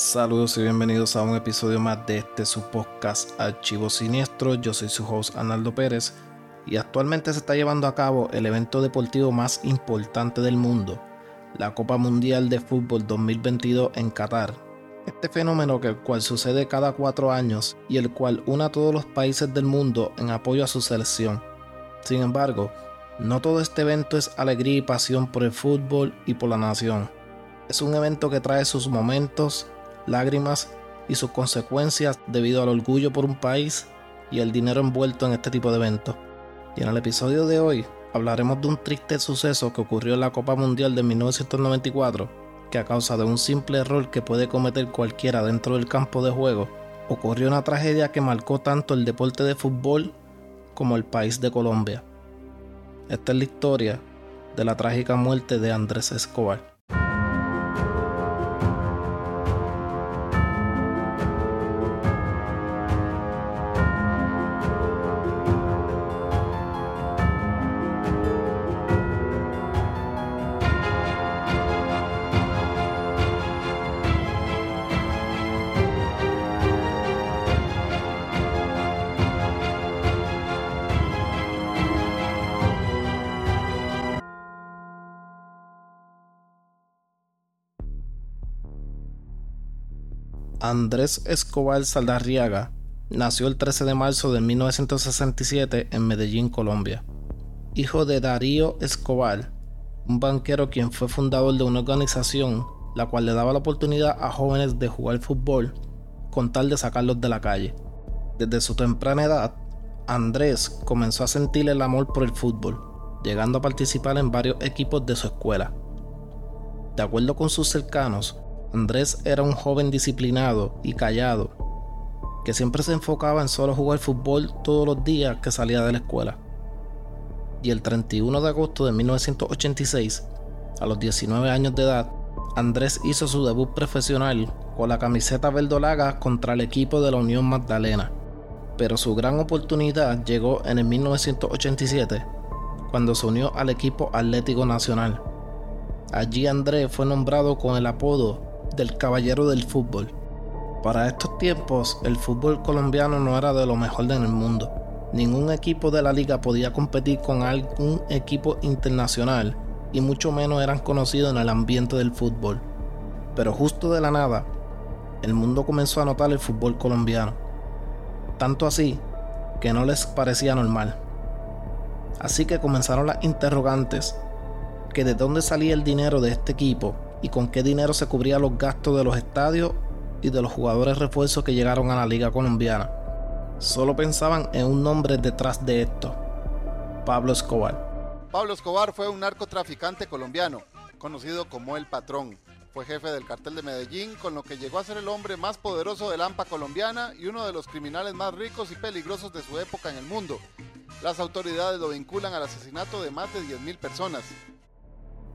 Saludos y bienvenidos a un episodio más de este su podcast Archivo Siniestro. Yo soy su host Arnaldo Pérez y actualmente se está llevando a cabo el evento deportivo más importante del mundo, la Copa Mundial de Fútbol 2022 en Qatar. Este fenómeno que el cual sucede cada cuatro años y el cual une a todos los países del mundo en apoyo a su selección. Sin embargo, no todo este evento es alegría y pasión por el fútbol y por la nación. Es un evento que trae sus momentos, lágrimas y sus consecuencias debido al orgullo por un país y el dinero envuelto en este tipo de eventos. Y en el episodio de hoy hablaremos de un triste suceso que ocurrió en la Copa Mundial de 1994, que a causa de un simple error que puede cometer cualquiera dentro del campo de juego, ocurrió una tragedia que marcó tanto el deporte de fútbol como el país de Colombia. Esta es la historia de la trágica muerte de Andrés Escobar. Andrés Escobar Saldarriaga nació el 13 de marzo de 1967 en Medellín, Colombia. Hijo de Darío Escobar, un banquero quien fue fundador de una organización la cual le daba la oportunidad a jóvenes de jugar fútbol con tal de sacarlos de la calle. Desde su temprana edad, Andrés comenzó a sentir el amor por el fútbol, llegando a participar en varios equipos de su escuela. De acuerdo con sus cercanos, Andrés era un joven disciplinado y callado, que siempre se enfocaba en solo jugar fútbol todos los días que salía de la escuela. Y el 31 de agosto de 1986, a los 19 años de edad, Andrés hizo su debut profesional con la camiseta verdolaga contra el equipo de la Unión Magdalena. Pero su gran oportunidad llegó en el 1987, cuando se unió al equipo Atlético Nacional. Allí Andrés fue nombrado con el apodo del caballero del fútbol. Para estos tiempos, el fútbol colombiano no era de lo mejor en el mundo. Ningún equipo de la liga podía competir con algún equipo internacional y mucho menos eran conocidos en el ambiente del fútbol. Pero justo de la nada, el mundo comenzó a notar el fútbol colombiano. Tanto así que no les parecía normal. Así que comenzaron las interrogantes, que de dónde salía el dinero de este equipo y con qué dinero se cubría los gastos de los estadios y de los jugadores refuerzos que llegaron a la liga colombiana. Solo pensaban en un nombre detrás de esto, Pablo Escobar. Pablo Escobar fue un narcotraficante colombiano, conocido como El Patrón. Fue jefe del cartel de Medellín, con lo que llegó a ser el hombre más poderoso de la AMPA colombiana y uno de los criminales más ricos y peligrosos de su época en el mundo. Las autoridades lo vinculan al asesinato de más de 10.000 personas,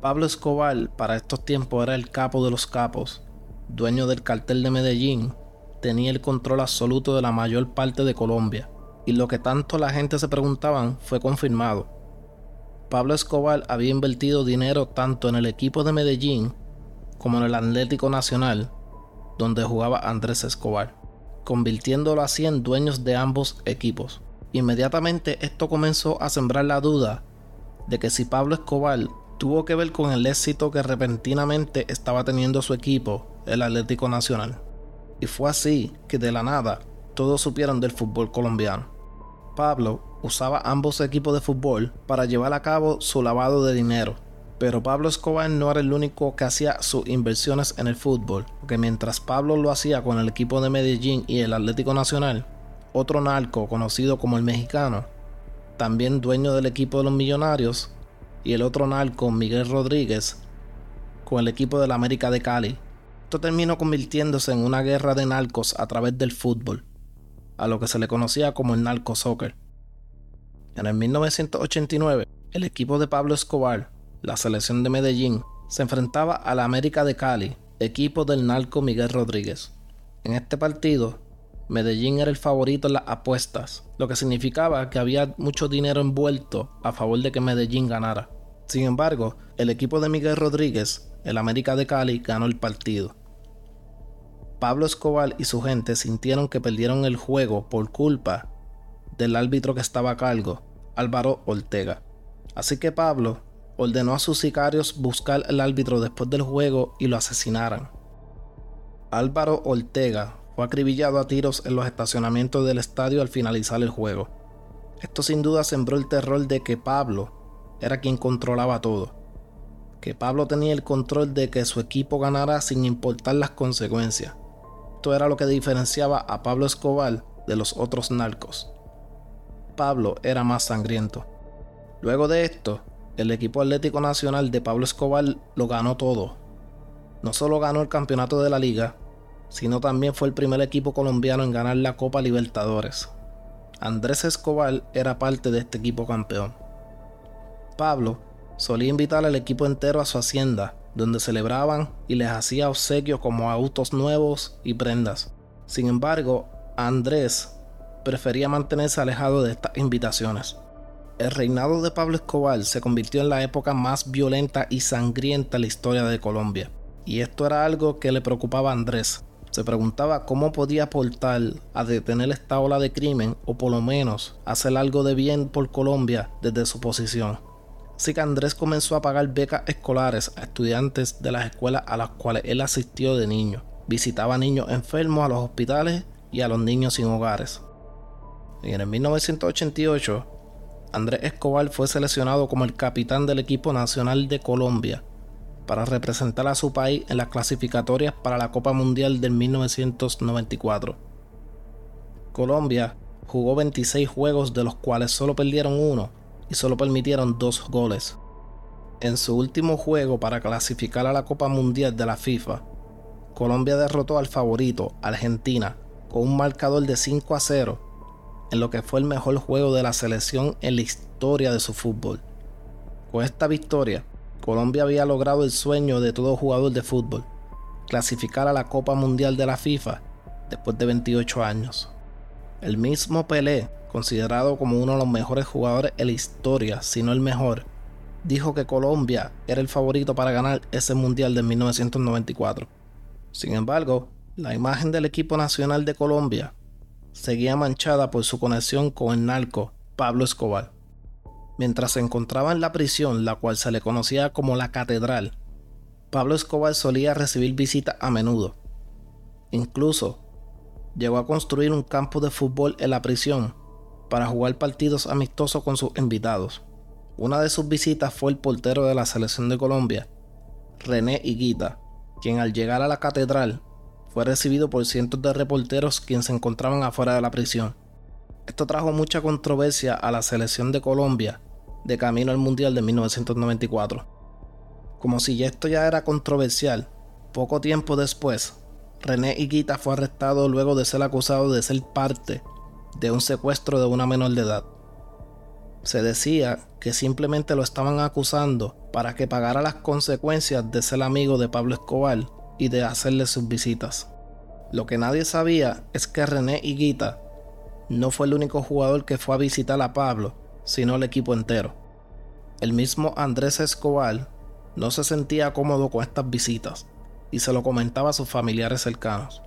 Pablo Escobar para estos tiempos era el capo de los capos, dueño del cartel de Medellín, tenía el control absoluto de la mayor parte de Colombia, y lo que tanto la gente se preguntaban fue confirmado. Pablo Escobar había invertido dinero tanto en el equipo de Medellín como en el Atlético Nacional, donde jugaba Andrés Escobar, convirtiéndolo así en dueños de ambos equipos. Inmediatamente esto comenzó a sembrar la duda de que si Pablo Escobar tuvo que ver con el éxito que repentinamente estaba teniendo su equipo, el Atlético Nacional. Y fue así que de la nada todos supieron del fútbol colombiano. Pablo usaba ambos equipos de fútbol para llevar a cabo su lavado de dinero. Pero Pablo Escobar no era el único que hacía sus inversiones en el fútbol, porque mientras Pablo lo hacía con el equipo de Medellín y el Atlético Nacional, otro narco conocido como el mexicano, también dueño del equipo de los millonarios, y el otro narco, Miguel Rodríguez, con el equipo de la América de Cali. Esto terminó convirtiéndose en una guerra de narcos a través del fútbol, a lo que se le conocía como el narco soccer. En el 1989, el equipo de Pablo Escobar, la selección de Medellín, se enfrentaba a la América de Cali, equipo del narco Miguel Rodríguez. En este partido, Medellín era el favorito en las apuestas, lo que significaba que había mucho dinero envuelto a favor de que Medellín ganara. Sin embargo, el equipo de Miguel Rodríguez, el América de Cali, ganó el partido. Pablo Escobar y su gente sintieron que perdieron el juego por culpa del árbitro que estaba a cargo, Álvaro Ortega. Así que Pablo ordenó a sus sicarios buscar al árbitro después del juego y lo asesinaran. Álvaro Ortega fue acribillado a tiros en los estacionamientos del estadio al finalizar el juego. Esto sin duda sembró el terror de que Pablo era quien controlaba todo. Que Pablo tenía el control de que su equipo ganara sin importar las consecuencias. Esto era lo que diferenciaba a Pablo Escobar de los otros narcos. Pablo era más sangriento. Luego de esto, el equipo atlético nacional de Pablo Escobar lo ganó todo. No solo ganó el campeonato de la liga, sino también fue el primer equipo colombiano en ganar la Copa Libertadores. Andrés Escobar era parte de este equipo campeón. Pablo solía invitar al equipo entero a su hacienda, donde celebraban y les hacía obsequios como autos nuevos y prendas. Sin embargo, Andrés prefería mantenerse alejado de estas invitaciones. El reinado de Pablo Escobar se convirtió en la época más violenta y sangrienta en la historia de Colombia, y esto era algo que le preocupaba a Andrés. Se preguntaba cómo podía aportar a detener esta ola de crimen o por lo menos hacer algo de bien por Colombia desde su posición. Así que Andrés comenzó a pagar becas escolares a estudiantes de las escuelas a las cuales él asistió de niño. Visitaba niños enfermos a los hospitales y a los niños sin hogares. En el 1988, Andrés Escobar fue seleccionado como el capitán del equipo nacional de Colombia para representar a su país en las clasificatorias para la Copa Mundial del 1994. Colombia jugó 26 juegos de los cuales solo perdieron uno y solo permitieron dos goles. En su último juego para clasificar a la Copa Mundial de la FIFA, Colombia derrotó al favorito, Argentina, con un marcador de 5 a 0 en lo que fue el mejor juego de la selección en la historia de su fútbol. Con esta victoria, Colombia había logrado el sueño de todo jugador de fútbol, clasificar a la Copa Mundial de la FIFA después de 28 años. El mismo Pelé, considerado como uno de los mejores jugadores en la historia, si no el mejor, dijo que Colombia era el favorito para ganar ese Mundial de 1994. Sin embargo, la imagen del equipo nacional de Colombia seguía manchada por su conexión con el narco Pablo Escobar. Mientras se encontraba en la prisión, la cual se le conocía como la Catedral, Pablo Escobar solía recibir visitas a menudo. Incluso llegó a construir un campo de fútbol en la prisión para jugar partidos amistosos con sus invitados. Una de sus visitas fue el portero de la selección de Colombia, René Higuita, quien al llegar a la catedral fue recibido por cientos de reporteros quienes se encontraban afuera de la prisión. Esto trajo mucha controversia a la selección de Colombia de camino al Mundial de 1994. Como si esto ya era controversial, poco tiempo después, René Higuita fue arrestado luego de ser acusado de ser parte de un secuestro de una menor de edad. Se decía que simplemente lo estaban acusando para que pagara las consecuencias de ser amigo de Pablo Escobar y de hacerle sus visitas. Lo que nadie sabía es que René Higuita no fue el único jugador que fue a visitar a Pablo, sino el equipo entero. El mismo Andrés Escobar no se sentía cómodo con estas visitas y se lo comentaba a sus familiares cercanos.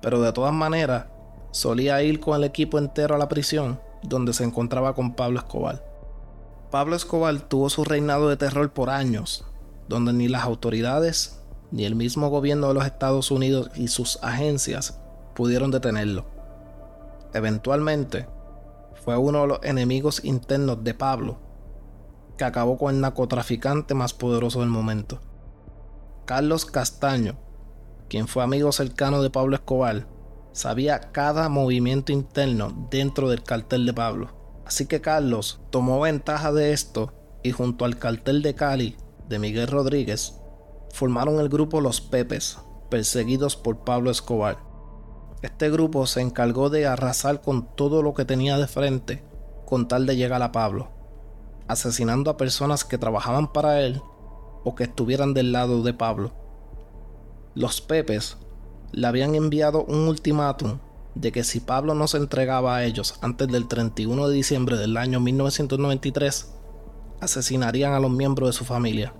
Pero de todas maneras, solía ir con el equipo entero a la prisión donde se encontraba con Pablo Escobar. Pablo Escobar tuvo su reinado de terror por años, donde ni las autoridades ni el mismo gobierno de los Estados Unidos y sus agencias pudieron detenerlo. Eventualmente, fue uno de los enemigos internos de Pablo, que acabó con el narcotraficante más poderoso del momento. Carlos Castaño, quien fue amigo cercano de Pablo Escobar, sabía cada movimiento interno dentro del cartel de Pablo. Así que Carlos tomó ventaja de esto y junto al cartel de Cali de Miguel Rodríguez formaron el grupo Los Pepes, perseguidos por Pablo Escobar. Este grupo se encargó de arrasar con todo lo que tenía de frente con tal de llegar a Pablo, asesinando a personas que trabajaban para él o que estuvieran del lado de Pablo. Los Pepes le habían enviado un ultimátum de que si Pablo no se entregaba a ellos antes del 31 de diciembre del año 1993, asesinarían a los miembros de su familia.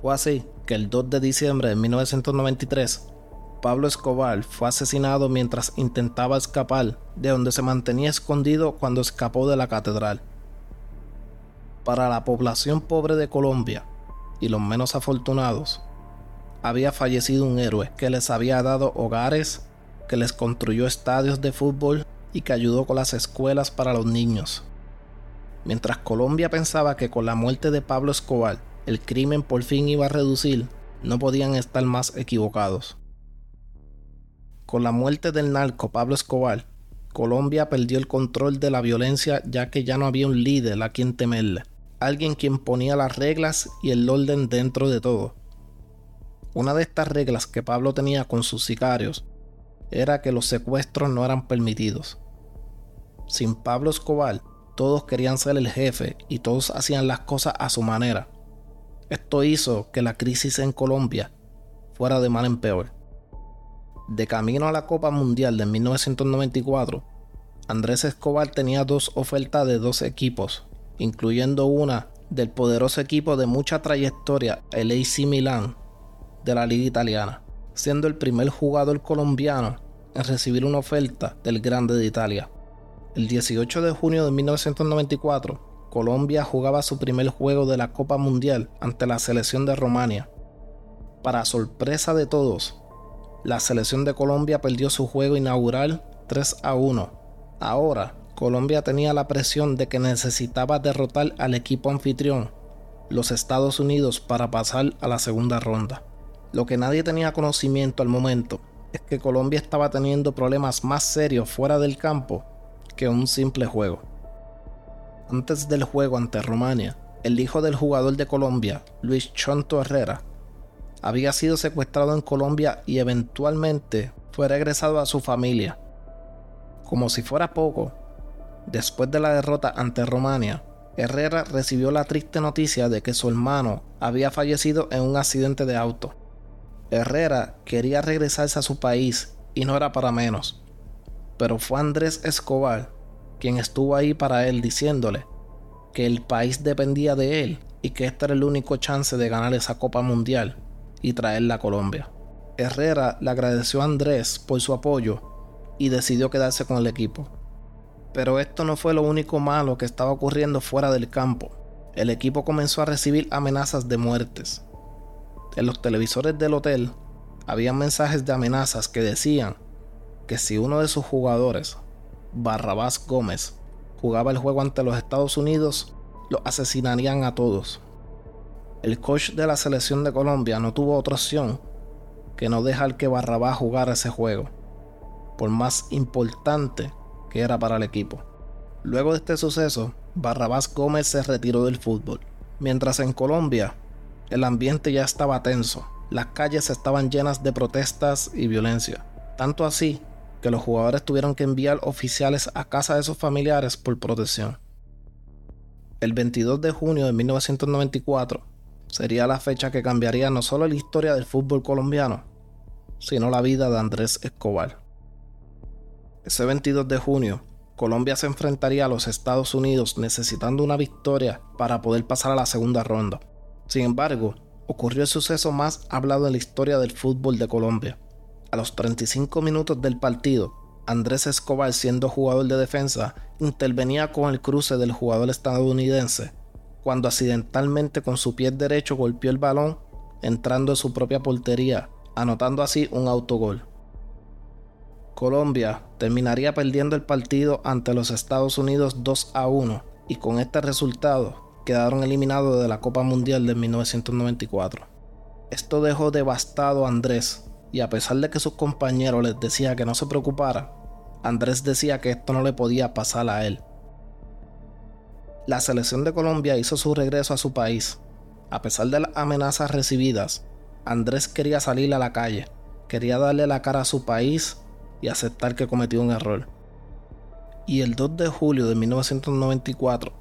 Fue así que el 2 de diciembre de 1993, Pablo Escobar fue asesinado mientras intentaba escapar de donde se mantenía escondido cuando escapó de la catedral. Para la población pobre de Colombia y los menos afortunados, había fallecido un héroe que les había dado hogares, que les construyó estadios de fútbol y que ayudó con las escuelas para los niños. Mientras Colombia pensaba que con la muerte de Pablo Escobar el crimen por fin iba a reducir, no podían estar más equivocados. Con la muerte del narco Pablo Escobar, Colombia perdió el control de la violencia ya que ya no había un líder a quien temerle, alguien quien ponía las reglas y el orden dentro de todo. Una de estas reglas que Pablo tenía con sus sicarios era que los secuestros no eran permitidos. Sin Pablo Escobar, todos querían ser el jefe y todos hacían las cosas a su manera. Esto hizo que la crisis en Colombia fuera de mal en peor. De camino a la Copa Mundial de 1994, Andrés Escobar tenía dos ofertas de dos equipos, incluyendo una del poderoso equipo de mucha trayectoria, el AC Milan, de la Liga Italiana, siendo el primer jugador colombiano en recibir una oferta del Grande de Italia. El 18 de junio de 1994, Colombia jugaba su primer juego de la Copa Mundial ante la selección de Rumania. Para sorpresa de todos, la selección de Colombia perdió su juego inaugural 3 a 1. Ahora, Colombia tenía la presión de que necesitaba derrotar al equipo anfitrión, los Estados Unidos, para pasar a la segunda ronda. Lo que nadie tenía conocimiento al momento es que Colombia estaba teniendo problemas más serios fuera del campo que un simple juego. Antes del juego ante Rumania, el hijo del jugador de Colombia, Luis Chonto Herrera, había sido secuestrado en Colombia y eventualmente fue regresado a su familia. Como si fuera poco, después de la derrota ante Romania, Herrera recibió la triste noticia de que su hermano había fallecido en un accidente de auto. Herrera quería regresarse a su país y no era para menos. Pero fue Andrés Escobar quien estuvo ahí para él diciéndole que el país dependía de él y que este era el único chance de ganar esa Copa Mundial y traerla a Colombia. Herrera le agradeció a Andrés por su apoyo y decidió quedarse con el equipo. Pero esto no fue lo único malo que estaba ocurriendo fuera del campo. El equipo comenzó a recibir amenazas de muertes. En los televisores del hotel había mensajes de amenazas que decían que si uno de sus jugadores, Barrabás Gómez, jugaba el juego ante los Estados Unidos, lo asesinarían a todos el coach de la selección de Colombia no tuvo otra opción que no dejar que Barrabás jugara ese juego, por más importante que era para el equipo. Luego de este suceso, Barrabás Gómez se retiró del fútbol, mientras en Colombia el ambiente ya estaba tenso, las calles estaban llenas de protestas y violencia, tanto así que los jugadores tuvieron que enviar oficiales a casa de sus familiares por protección. El 22 de junio de 1994, sería la fecha que cambiaría no solo la historia del fútbol colombiano, sino la vida de Andrés Escobar. Ese 22 de junio, Colombia se enfrentaría a los Estados Unidos necesitando una victoria para poder pasar a la segunda ronda. Sin embargo, ocurrió el suceso más hablado en la historia del fútbol de Colombia. A los 35 minutos del partido, Andrés Escobar, siendo jugador de defensa, intervenía con el cruce del jugador estadounidense cuando accidentalmente con su pie derecho golpeó el balón entrando en su propia portería, anotando así un autogol. Colombia terminaría perdiendo el partido ante los Estados Unidos 2 a 1 y con este resultado quedaron eliminados de la Copa Mundial de 1994. Esto dejó devastado a Andrés y a pesar de que sus compañeros les decía que no se preocupara, Andrés decía que esto no le podía pasar a él la selección de Colombia hizo su regreso a su país. A pesar de las amenazas recibidas, Andrés quería salir a la calle, quería darle la cara a su país y aceptar que cometió un error. Y el 2 de julio de 1994,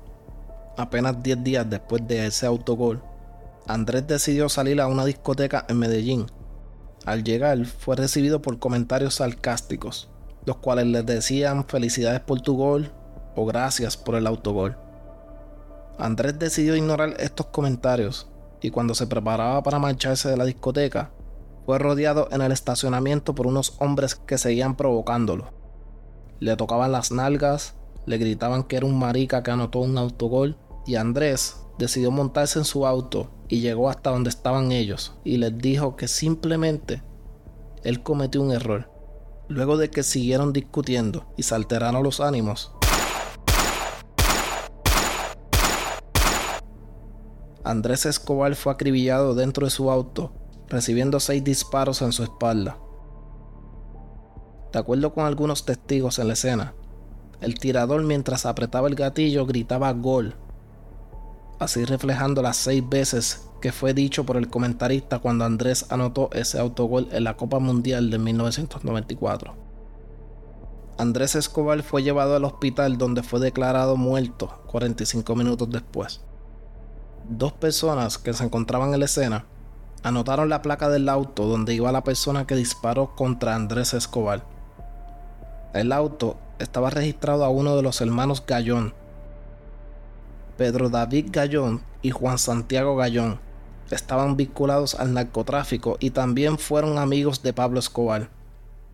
apenas 10 días después de ese autogol, Andrés decidió salir a una discoteca en Medellín. Al llegar fue recibido por comentarios sarcásticos, los cuales le decían felicidades por tu gol o gracias por el autogol. Andrés decidió ignorar estos comentarios y cuando se preparaba para marcharse de la discoteca, fue rodeado en el estacionamiento por unos hombres que seguían provocándolo. Le tocaban las nalgas, le gritaban que era un marica que anotó un autogol y Andrés decidió montarse en su auto y llegó hasta donde estaban ellos y les dijo que simplemente él cometió un error. Luego de que siguieron discutiendo y se alteraron los ánimos, Andrés Escobar fue acribillado dentro de su auto, recibiendo seis disparos en su espalda. De acuerdo con algunos testigos en la escena, el tirador mientras apretaba el gatillo gritaba gol, así reflejando las seis veces que fue dicho por el comentarista cuando Andrés anotó ese autogol en la Copa Mundial de 1994. Andrés Escobar fue llevado al hospital donde fue declarado muerto 45 minutos después. Dos personas que se encontraban en la escena anotaron la placa del auto donde iba la persona que disparó contra Andrés Escobar. El auto estaba registrado a uno de los hermanos Gallón, Pedro David Gallón y Juan Santiago Gallón. Estaban vinculados al narcotráfico y también fueron amigos de Pablo Escobar.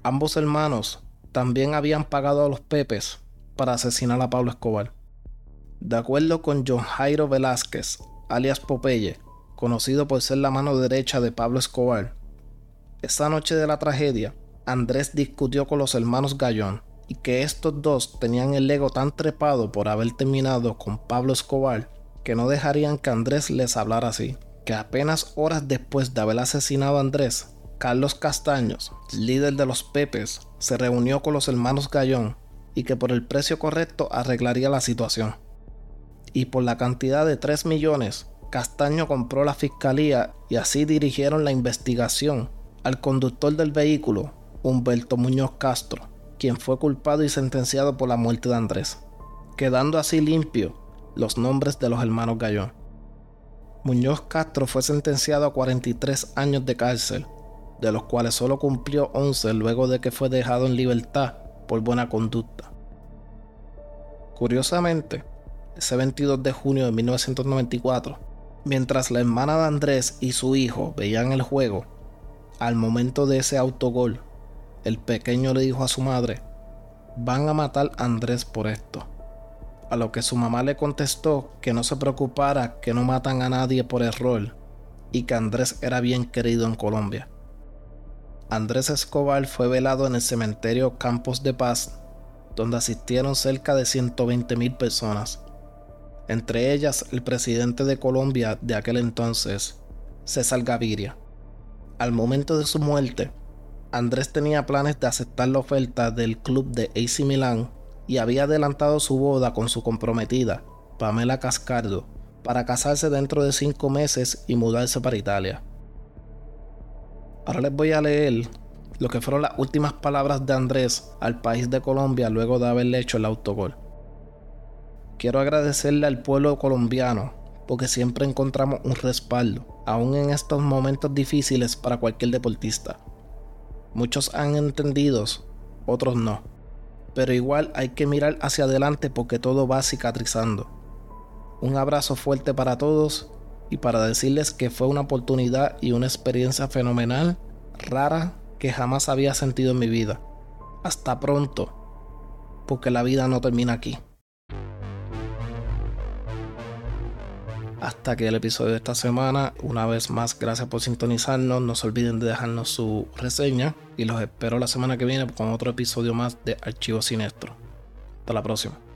Ambos hermanos también habían pagado a los Pepes para asesinar a Pablo Escobar. De acuerdo con John Jairo Velázquez, alias Popeye, conocido por ser la mano derecha de Pablo Escobar. Esa noche de la tragedia, Andrés discutió con los hermanos Gallón y que estos dos tenían el ego tan trepado por haber terminado con Pablo Escobar que no dejarían que Andrés les hablara así. Que apenas horas después de haber asesinado a Andrés, Carlos Castaños, líder de los Pepes, se reunió con los hermanos Gallón y que por el precio correcto arreglaría la situación y por la cantidad de 3 millones, Castaño compró la fiscalía y así dirigieron la investigación al conductor del vehículo, Humberto Muñoz Castro, quien fue culpado y sentenciado por la muerte de Andrés, quedando así limpio los nombres de los hermanos Gallón. Muñoz Castro fue sentenciado a 43 años de cárcel, de los cuales solo cumplió 11 luego de que fue dejado en libertad por buena conducta. Curiosamente, ese 22 de junio de 1994, mientras la hermana de Andrés y su hijo veían el juego, al momento de ese autogol, el pequeño le dijo a su madre, van a matar a Andrés por esto. A lo que su mamá le contestó que no se preocupara, que no matan a nadie por error y que Andrés era bien querido en Colombia. Andrés Escobar fue velado en el cementerio Campos de Paz, donde asistieron cerca de 120 mil personas entre ellas el presidente de Colombia de aquel entonces, César Gaviria. Al momento de su muerte, Andrés tenía planes de aceptar la oferta del club de AC Milan y había adelantado su boda con su comprometida, Pamela Cascardo, para casarse dentro de cinco meses y mudarse para Italia. Ahora les voy a leer lo que fueron las últimas palabras de Andrés al país de Colombia luego de haberle hecho el autogol. Quiero agradecerle al pueblo colombiano porque siempre encontramos un respaldo, aún en estos momentos difíciles para cualquier deportista. Muchos han entendido, otros no. Pero igual hay que mirar hacia adelante porque todo va cicatrizando. Un abrazo fuerte para todos y para decirles que fue una oportunidad y una experiencia fenomenal, rara, que jamás había sentido en mi vida. Hasta pronto, porque la vida no termina aquí. Hasta aquí el episodio de esta semana. Una vez más, gracias por sintonizarnos. No se olviden de dejarnos su reseña y los espero la semana que viene con otro episodio más de Archivo Sinestro. Hasta la próxima.